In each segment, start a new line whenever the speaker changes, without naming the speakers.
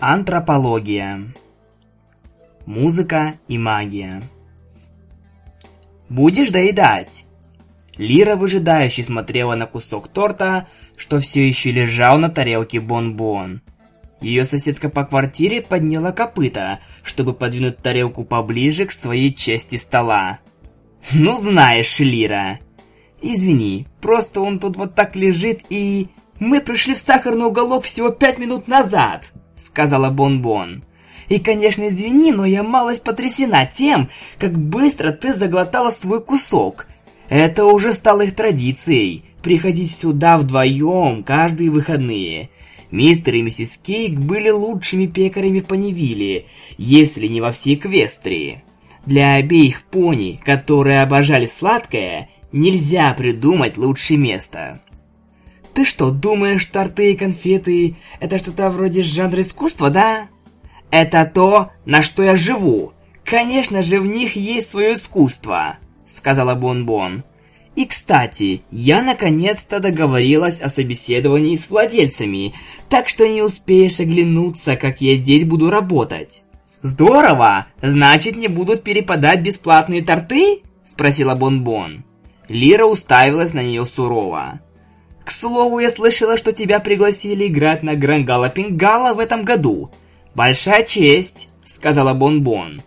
Антропология. Музыка и магия. Будешь доедать? Лира выжидающе смотрела на кусок торта, что все еще лежал на тарелке бон-бон. Ее соседка по квартире подняла копыта, чтобы подвинуть тарелку поближе к своей части стола. «Ну знаешь, Лира!» «Извини, просто он тут вот так лежит и...» «Мы пришли в сахарный уголок всего пять минут назад!» Сказала Бон-Бон. И, конечно, извини, но я малость потрясена тем, как быстро ты заглотала свой кусок. Это уже стало их традицией приходить сюда вдвоем каждые выходные. Мистер и миссис Кейк были лучшими пекарями в Панивиле, если не во всей Квестрии. Для обеих пони, которые обожали сладкое, нельзя придумать лучшее место. Ты что, думаешь, торты и конфеты – это что-то вроде жанра искусства, да? Это то, на что я живу. Конечно же, в них есть свое искусство, сказала Бон-Бон. И, кстати, я наконец-то договорилась о собеседовании с владельцами, так что не успеешь оглянуться, как я здесь буду работать. Здорово! Значит, не будут перепадать бесплатные торты? Спросила Бон-Бон. Лира уставилась на нее сурово. К слову, я слышала, что тебя пригласили играть на Грангала Пингала в этом году. Большая честь, сказала Бон-Бон.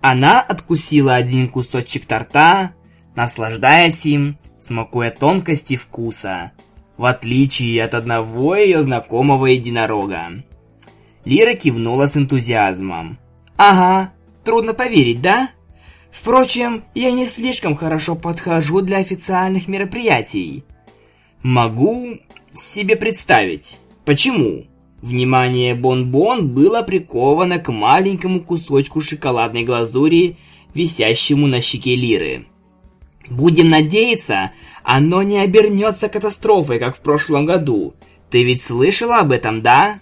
Она откусила один кусочек торта, наслаждаясь им, смакуя тонкости вкуса, в отличие от одного ее знакомого единорога. Лира кивнула с энтузиазмом. «Ага, трудно поверить, да? Впрочем, я не слишком хорошо подхожу для официальных мероприятий. Могу себе представить. Почему? Внимание Бон-Бон было приковано к маленькому кусочку шоколадной глазури, висящему на щеке Лиры. Будем надеяться, оно не обернется катастрофой, как в прошлом году. Ты ведь слышала об этом, да?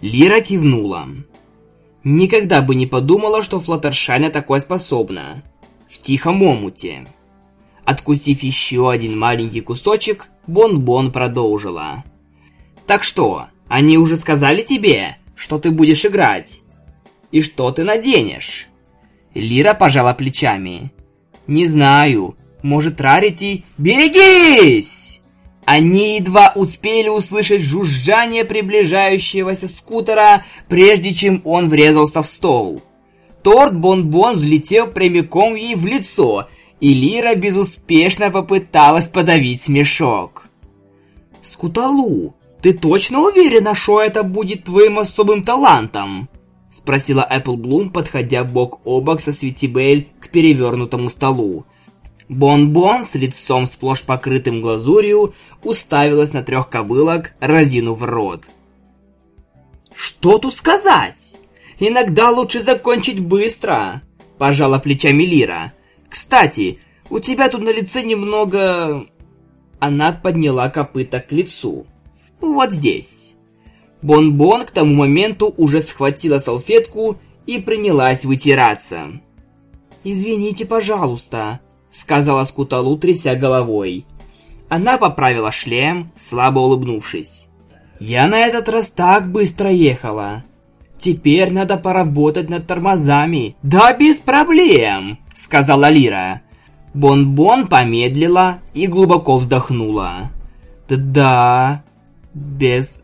Лира кивнула. Никогда бы не подумала, что Флаттершай на такое способна. В тихом омуте. Откусив еще один маленький кусочек, Бон-Бон продолжила. «Так что, они уже сказали тебе, что ты будешь играть? И что ты наденешь?» Лира пожала плечами. «Не знаю. Может, Рарити... Берегись!» Они едва успели услышать жужжание приближающегося скутера, прежде чем он врезался в стол. Торт Бон-Бон взлетел прямиком ей в лицо и Лира безуспешно попыталась подавить смешок. «Скуталу, ты точно уверена, что это будет твоим особым талантом?» Спросила Эпплблум, подходя бок о бок со Светибель к перевернутому столу. Бон-Бон с лицом сплошь покрытым глазурью уставилась на трех кобылок, разинув рот. «Что тут сказать? Иногда лучше закончить быстро!» Пожала плечами Лира. Кстати, у тебя тут на лице немного... Она подняла копыта к лицу. Вот здесь. Бон-Бон к тому моменту уже схватила салфетку и принялась вытираться. «Извините, пожалуйста», — сказала Скуталу, тряся головой. Она поправила шлем, слабо улыбнувшись. «Я на этот раз так быстро ехала. Теперь надо поработать над тормозами. Да без проблем, сказала Лира. Бон-Бон помедлила и глубоко вздохнула. Да, без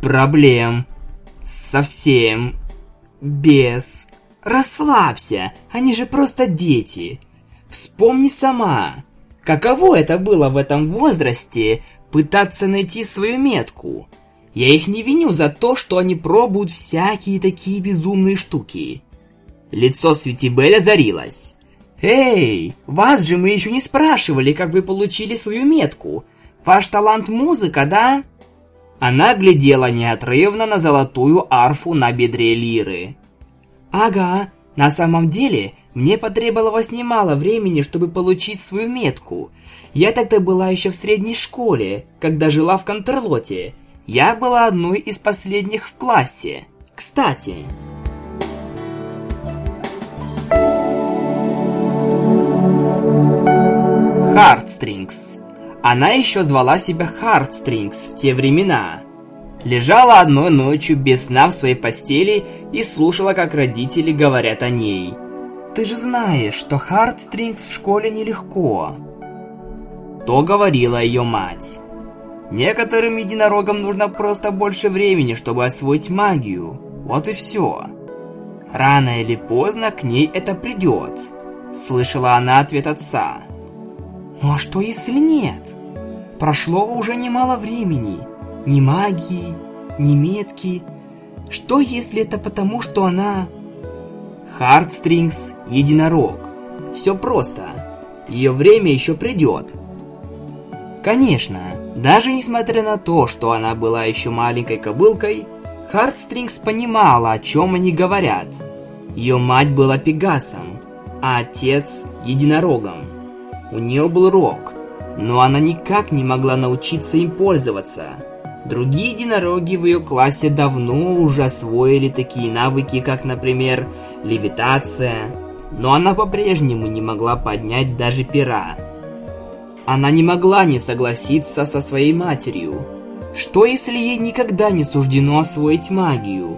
проблем. Совсем без. Расслабься, они же просто дети. Вспомни сама, каково это было в этом возрасте пытаться найти свою метку. Я их не виню за то, что они пробуют всякие такие безумные штуки. Лицо Светибель озарилось. «Эй, вас же мы еще не спрашивали, как вы получили свою метку. Ваш талант музыка, да?» Она глядела неотрывно на золотую арфу на бедре Лиры. «Ага, на самом деле, мне потребовалось немало времени, чтобы получить свою метку. Я тогда была еще в средней школе, когда жила в Контерлоте, я была одной из последних в классе. Кстати... Хардстрингс. Она еще звала себя Хардстрингс в те времена. лежала одной ночью без сна в своей постели и слушала, как родители говорят о ней. «Ты же знаешь, что Хардстрингс в школе нелегко». То говорила ее мать. Некоторым единорогам нужно просто больше времени, чтобы освоить магию. Вот и все. Рано или поздно к ней это придет. Слышала она ответ отца. Ну а что если нет? Прошло уже немало времени. Ни магии, ни метки. Что если это потому, что она... Хардстрингс – единорог. Все просто. Ее время еще придет. Конечно, даже несмотря на то, что она была еще маленькой кобылкой, Хардстрингс понимала, о чем они говорят. Ее мать была Пегасом, а отец – единорогом. У нее был рог, но она никак не могла научиться им пользоваться. Другие единороги в ее классе давно уже освоили такие навыки, как, например, левитация, но она по-прежнему не могла поднять даже пера. Она не могла не согласиться со своей матерью. Что если ей никогда не суждено освоить магию?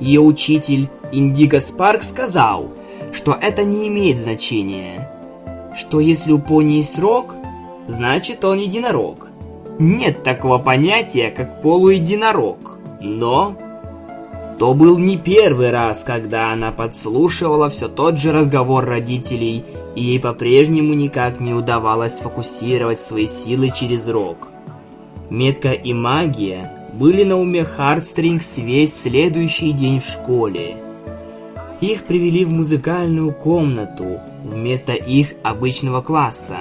Ее учитель Индиго Спарк сказал, что это не имеет значения. Что если у пони есть рог, значит он единорог. Нет такого понятия, как полуединорог. Но то был не первый раз, когда она подслушивала все тот же разговор родителей, и ей по-прежнему никак не удавалось сфокусировать свои силы через рог. Метка и магия были на уме Хардстрингс весь следующий день в школе. Их привели в музыкальную комнату вместо их обычного класса.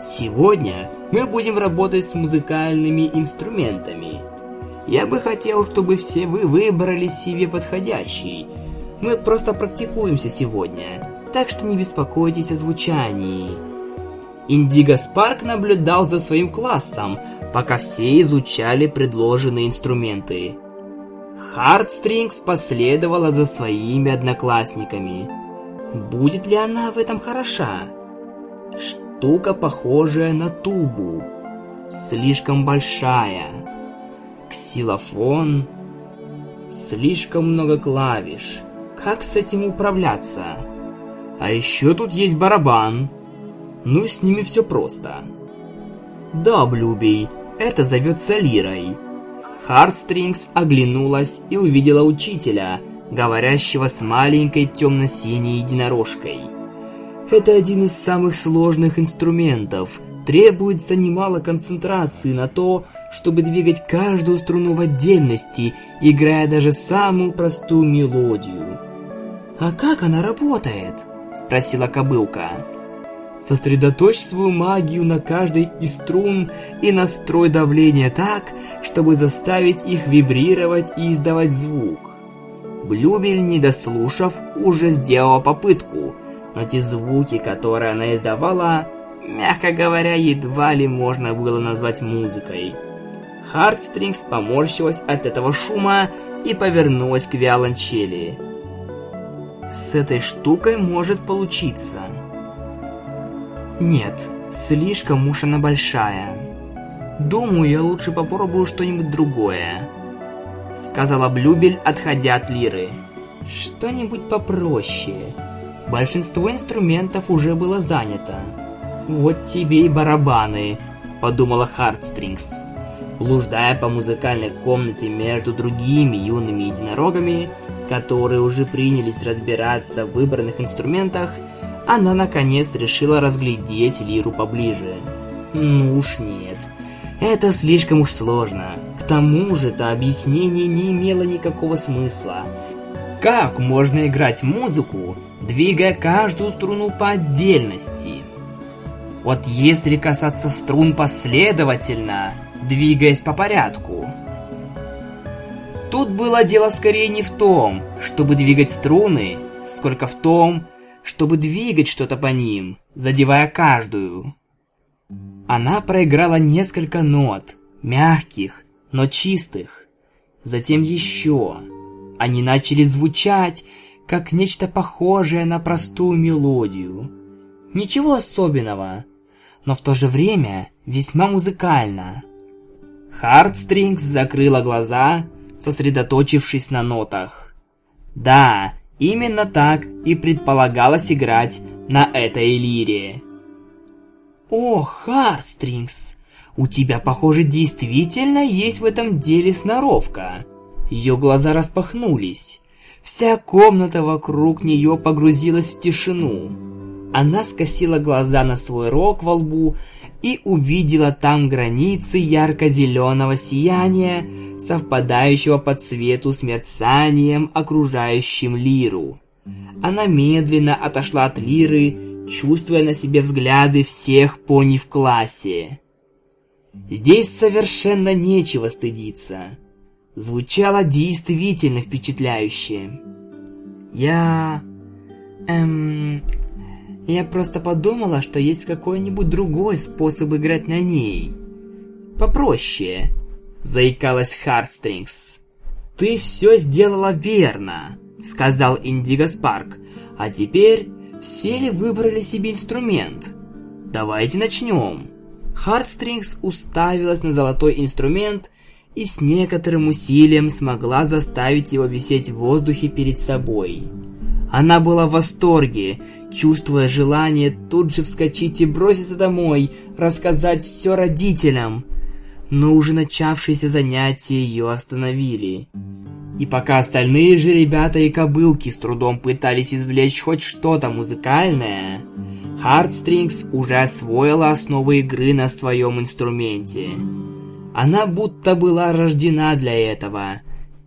Сегодня мы будем работать с музыкальными инструментами – я бы хотел, чтобы все вы выбрали себе подходящий. Мы просто практикуемся сегодня, так что не беспокойтесь о звучании. Индиго Спарк наблюдал за своим классом, пока все изучали предложенные инструменты. Хардстрингс последовала за своими одноклассниками. Будет ли она в этом хороша? Штука, похожая на тубу. Слишком большая ксилофон. Слишком много клавиш. Как с этим управляться? А еще тут есть барабан. Ну, с ними все просто. Да, Блюбей, это зовется лирой. Хардстрингс оглянулась и увидела учителя, говорящего с маленькой темно-синей единорожкой. Это один из самых сложных инструментов. Требуется немало концентрации на то, чтобы двигать каждую струну в отдельности, играя даже самую простую мелодию. «А как она работает?» – спросила кобылка. Сосредоточь свою магию на каждой из струн и настрой давление так, чтобы заставить их вибрировать и издавать звук. Блюбель, не дослушав, уже сделала попытку, но те звуки, которые она издавала, мягко говоря, едва ли можно было назвать музыкой. Хардстрингс поморщилась от этого шума и повернулась к виолончели. С этой штукой может получиться. Нет, слишком уж она большая. Думаю, я лучше попробую что-нибудь другое. Сказала Блюбель, отходя от лиры. Что-нибудь попроще. Большинство инструментов уже было занято. Вот тебе и барабаны, подумала Хардстрингс. Блуждая по музыкальной комнате между другими юными единорогами, которые уже принялись разбираться в выбранных инструментах, она наконец решила разглядеть лиру поближе. Ну уж нет, это слишком уж сложно. К тому же это объяснение не имело никакого смысла. Как можно играть музыку, двигая каждую струну по отдельности? Вот если касаться струн последовательно, двигаясь по порядку. Тут было дело скорее не в том, чтобы двигать струны, сколько в том, чтобы двигать что-то по ним, задевая каждую. Она проиграла несколько нот, мягких, но чистых. Затем еще. Они начали звучать, как нечто похожее на простую мелодию. Ничего особенного, но в то же время весьма музыкально. Хардстрингс закрыла глаза, сосредоточившись на нотах. Да, именно так и предполагалось играть на этой лире. О, Хардстрингс, у тебя, похоже, действительно есть в этом деле сноровка. Ее глаза распахнулись. Вся комната вокруг нее погрузилась в тишину. Она скосила глаза на свой рог во лбу и увидела там границы ярко-зеленого сияния, совпадающего по цвету с мерцанием, окружающим Лиру. Она медленно отошла от Лиры, чувствуя на себе взгляды всех пони в классе. Здесь совершенно нечего стыдиться. Звучало действительно впечатляюще. Я... Эм... Я просто подумала, что есть какой-нибудь другой способ играть на ней. Попроще. Заикалась Хардстрингс. Ты все сделала верно, сказал Индиго Спарк. А теперь все ли выбрали себе инструмент? Давайте начнем. Хардстрингс уставилась на золотой инструмент и с некоторым усилием смогла заставить его висеть в воздухе перед собой. Она была в восторге, чувствуя желание тут же вскочить и броситься домой, рассказать все родителям. Но уже начавшиеся занятия ее остановили. И пока остальные же ребята и кобылки с трудом пытались извлечь хоть что-то музыкальное, Хардстрингс уже освоила основы игры на своем инструменте. Она будто была рождена для этого.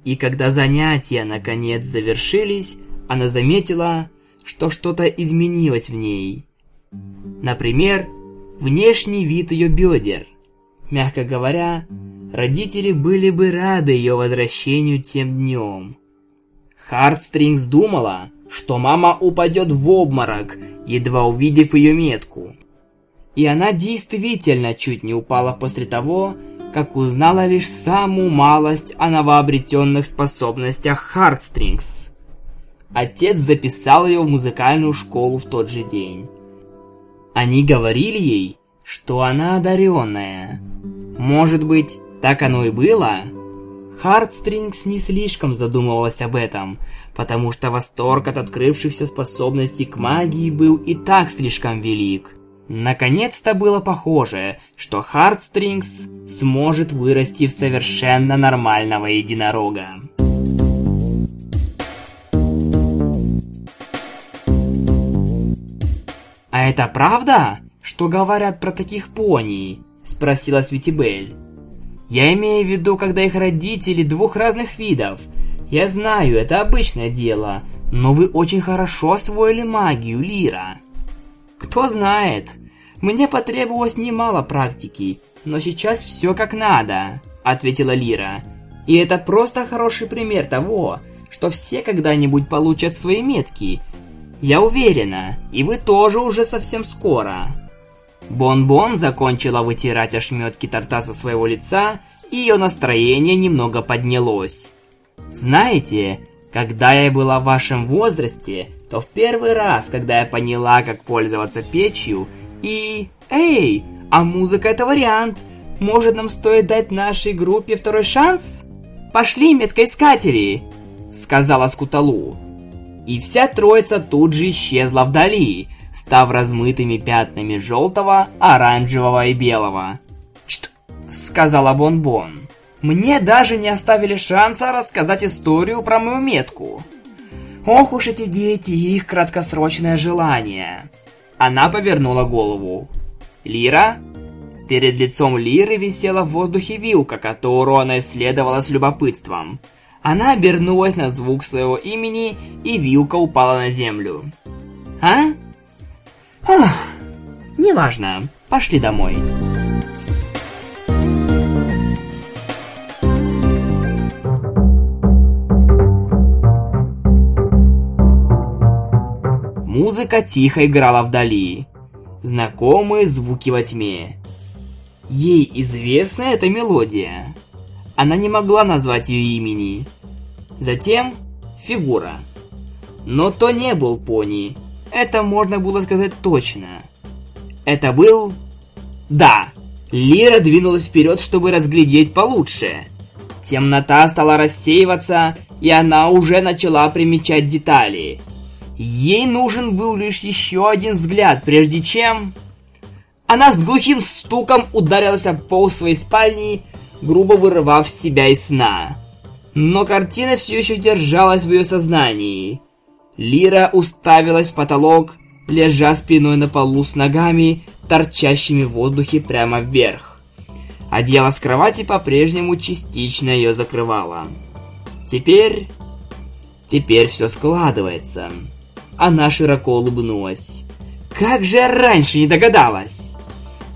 И когда занятия наконец завершились, она заметила, что что-то изменилось в ней. Например, внешний вид ее бедер. Мягко говоря, родители были бы рады ее возвращению тем днем. Хардстрингс думала, что мама упадет в обморок, едва увидев ее метку. И она действительно чуть не упала после того, как узнала лишь самую малость о новообретенных способностях Хардстрингс. Отец записал ее в музыкальную школу в тот же день. Они говорили ей, что она одаренная. Может быть, так оно и было? Хардстрингс не слишком задумывалась об этом, потому что восторг от открывшихся способностей к магии был и так слишком велик. Наконец-то было похоже, что Хардстрингс сможет вырасти в совершенно нормального единорога. «А это правда, что говорят про таких пони?» – спросила Светибель. «Я имею в виду, когда их родители двух разных видов. Я знаю, это обычное дело, но вы очень хорошо освоили магию, Лира». «Кто знает. Мне потребовалось немало практики, но сейчас все как надо», – ответила Лира. «И это просто хороший пример того, что все когда-нибудь получат свои метки. Я уверена, и вы тоже уже совсем скоро». Бон-Бон закончила вытирать ошметки торта со своего лица, и ее настроение немного поднялось. «Знаете, когда я была в вашем возрасте, то в первый раз, когда я поняла, как пользоваться печью, и... Эй, а музыка это вариант. Может нам стоит дать нашей группе второй шанс? Пошли, меткоискатели, сказала Скуталу. И вся троица тут же исчезла вдали, став размытыми пятнами желтого, оранжевого и белого. «Чт!» — сказала Бон-Бон. «Мне даже не оставили шанса рассказать историю про мою метку. Ох уж эти дети и их краткосрочное желание!» Она повернула голову. «Лира?» Перед лицом Лиры висела в воздухе вилка, которую она исследовала с любопытством. Она обернулась на звук своего имени, и вилка упала на землю. «А?» «Ох, неважно. Пошли домой». Музыка тихо играла вдали. Знакомые звуки во тьме. Ей известна эта мелодия. Она не могла назвать ее имени. Затем фигура. Но то не был пони. Это можно было сказать точно. Это был... Да, Лира двинулась вперед, чтобы разглядеть получше. Темнота стала рассеиваться, и она уже начала примечать детали. Ей нужен был лишь еще один взгляд, прежде чем... Она с глухим стуком ударилась об пол своей спальни, грубо вырывав себя из сна. Но картина все еще держалась в ее сознании. Лира уставилась в потолок, лежа спиной на полу с ногами, торчащими в воздухе прямо вверх. Одеяло с кровати по-прежнему частично ее закрывало. Теперь... Теперь все складывается. Она широко улыбнулась. Как же я раньше не догадалась?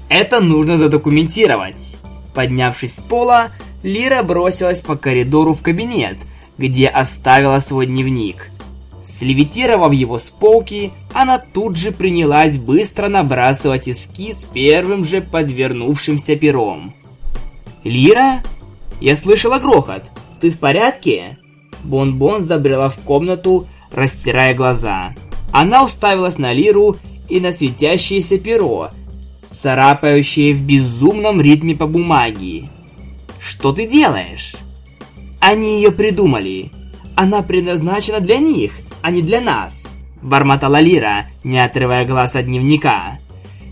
Это нужно задокументировать. Поднявшись с пола, Лира бросилась по коридору в кабинет, где оставила свой дневник. Слевитировав его с полки, она тут же принялась быстро набрасывать эскиз первым же подвернувшимся пером. «Лира? Я слышала грохот. Ты в порядке?» Бон-Бон забрела в комнату, растирая глаза. Она уставилась на Лиру и на светящееся перо, царапающее в безумном ритме по бумаге. «Что ты делаешь?» «Они ее придумали. Она предназначена для них, а не для нас», – бормотала Лира, не отрывая глаз от дневника.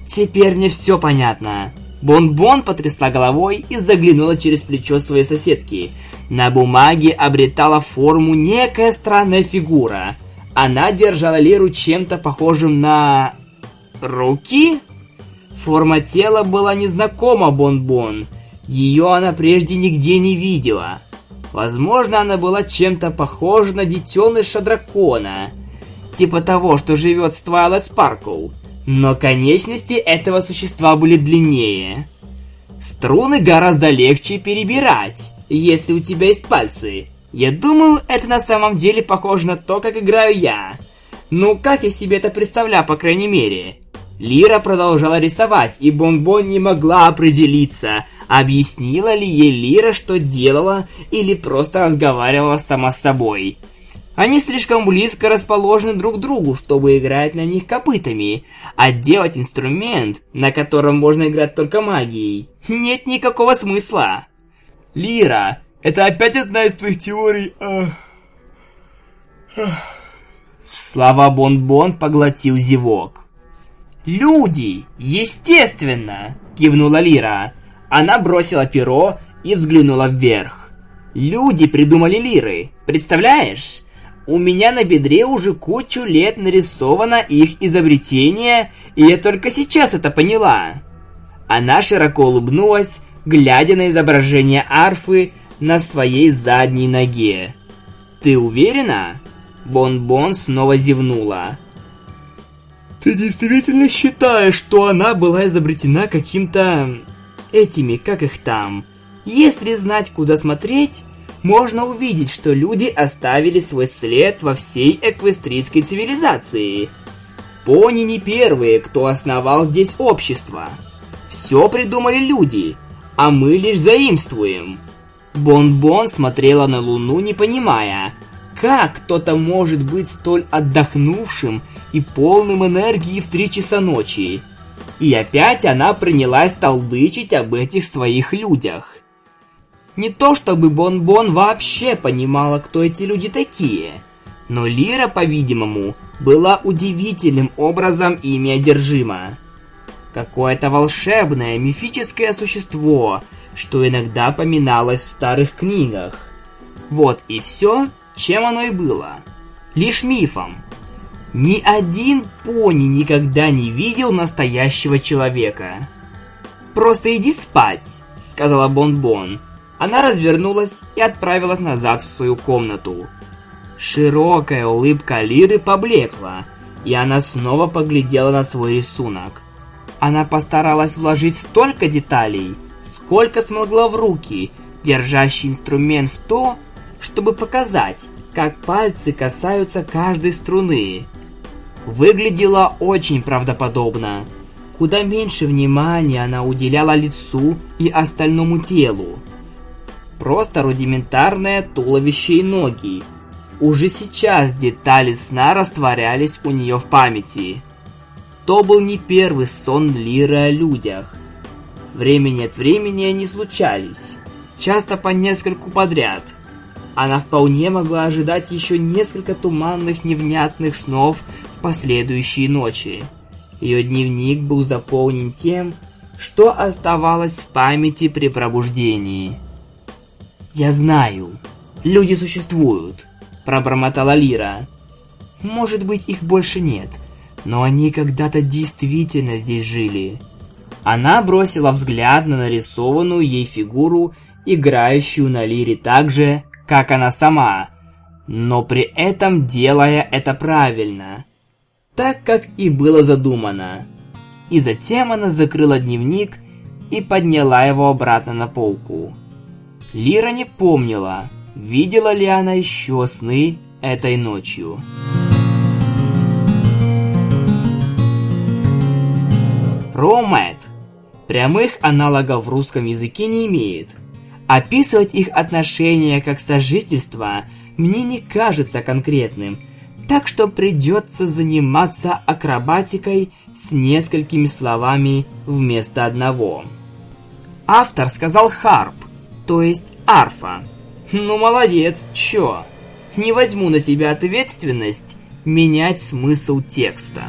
«Теперь мне все понятно». Бон-Бон потрясла головой и заглянула через плечо своей соседки. На бумаге обретала форму некая странная фигура. Она держала Лиру чем-то похожим на... Руки? Форма тела была незнакома Бон-Бон. Ее она прежде нигде не видела. Возможно, она была чем-то похожа на детеныша дракона. Типа того, что живет в Twilight Sparkle. Но конечности этого существа были длиннее. Струны гораздо легче перебирать, если у тебя есть пальцы. Я думаю, это на самом деле похоже на то, как играю я. Ну, как я себе это представляю, по крайней мере. Лира продолжала рисовать, и Бон-Бон не могла определиться, объяснила ли ей Лира, что делала, или просто разговаривала сама с собой. Они слишком близко расположены друг к другу, чтобы играть на них копытами, а делать инструмент, на котором можно играть только магией, нет никакого смысла. Лира, это опять одна из твоих теорий... Слова Бон-Бон поглотил зевок. «Люди! Естественно!» – кивнула Лира. Она бросила перо и взглянула вверх. «Люди придумали лиры, представляешь? У меня на бедре уже кучу лет нарисовано их изобретение, и я только сейчас это поняла. Она широко улыбнулась, глядя на изображение арфы на своей задней ноге. «Ты уверена?» Бон-Бон снова зевнула. «Ты действительно считаешь, что она была изобретена каким-то... этими, как их там? Если знать, куда смотреть, можно увидеть, что люди оставили свой след во всей эквестрийской цивилизации. Пони не первые, кто основал здесь общество. Все придумали люди, а мы лишь заимствуем. Бон-Бон смотрела на Луну, не понимая, как кто-то может быть столь отдохнувшим и полным энергии в три часа ночи. И опять она принялась толдычить об этих своих людях. Не то чтобы Бон-Бон вообще понимала, кто эти люди такие. Но Лира, по-видимому, была удивительным образом ими одержима. Какое-то волшебное, мифическое существо, что иногда поминалось в старых книгах. Вот и все, чем оно и было. Лишь мифом. Ни один пони никогда не видел настоящего человека. «Просто иди спать», — сказала Бон-Бон. Она развернулась и отправилась назад в свою комнату. Широкая улыбка Лиры поблекла, и она снова поглядела на свой рисунок. Она постаралась вложить столько деталей, сколько смогла в руки, держащий инструмент в то, чтобы показать, как пальцы касаются каждой струны. Выглядело очень правдоподобно. Куда меньше внимания она уделяла лицу и остальному телу просто рудиментарное туловище и ноги. Уже сейчас детали сна растворялись у нее в памяти. То был не первый сон Лиры о людях. Времени от времени они случались, часто по нескольку подряд. Она вполне могла ожидать еще несколько туманных невнятных снов последующие ночи. Ее дневник был заполнен тем, что оставалось в памяти при пробуждении. «Я знаю, люди существуют», – пробормотала Лира. «Может быть, их больше нет, но они когда-то действительно здесь жили». Она бросила взгляд на нарисованную ей фигуру, играющую на лире так же, как она сама, но при этом делая это правильно, так как и было задумано. И затем она закрыла дневник и подняла его обратно на полку. Лира не помнила, видела ли она еще сны этой ночью. Ромет. Прямых аналогов в русском языке не имеет. Описывать их отношения как сожительство мне не кажется конкретным, так что придется заниматься акробатикой с несколькими словами вместо одного. Автор сказал «харп», то есть «арфа». Ну молодец, чё? Не возьму на себя ответственность менять смысл текста.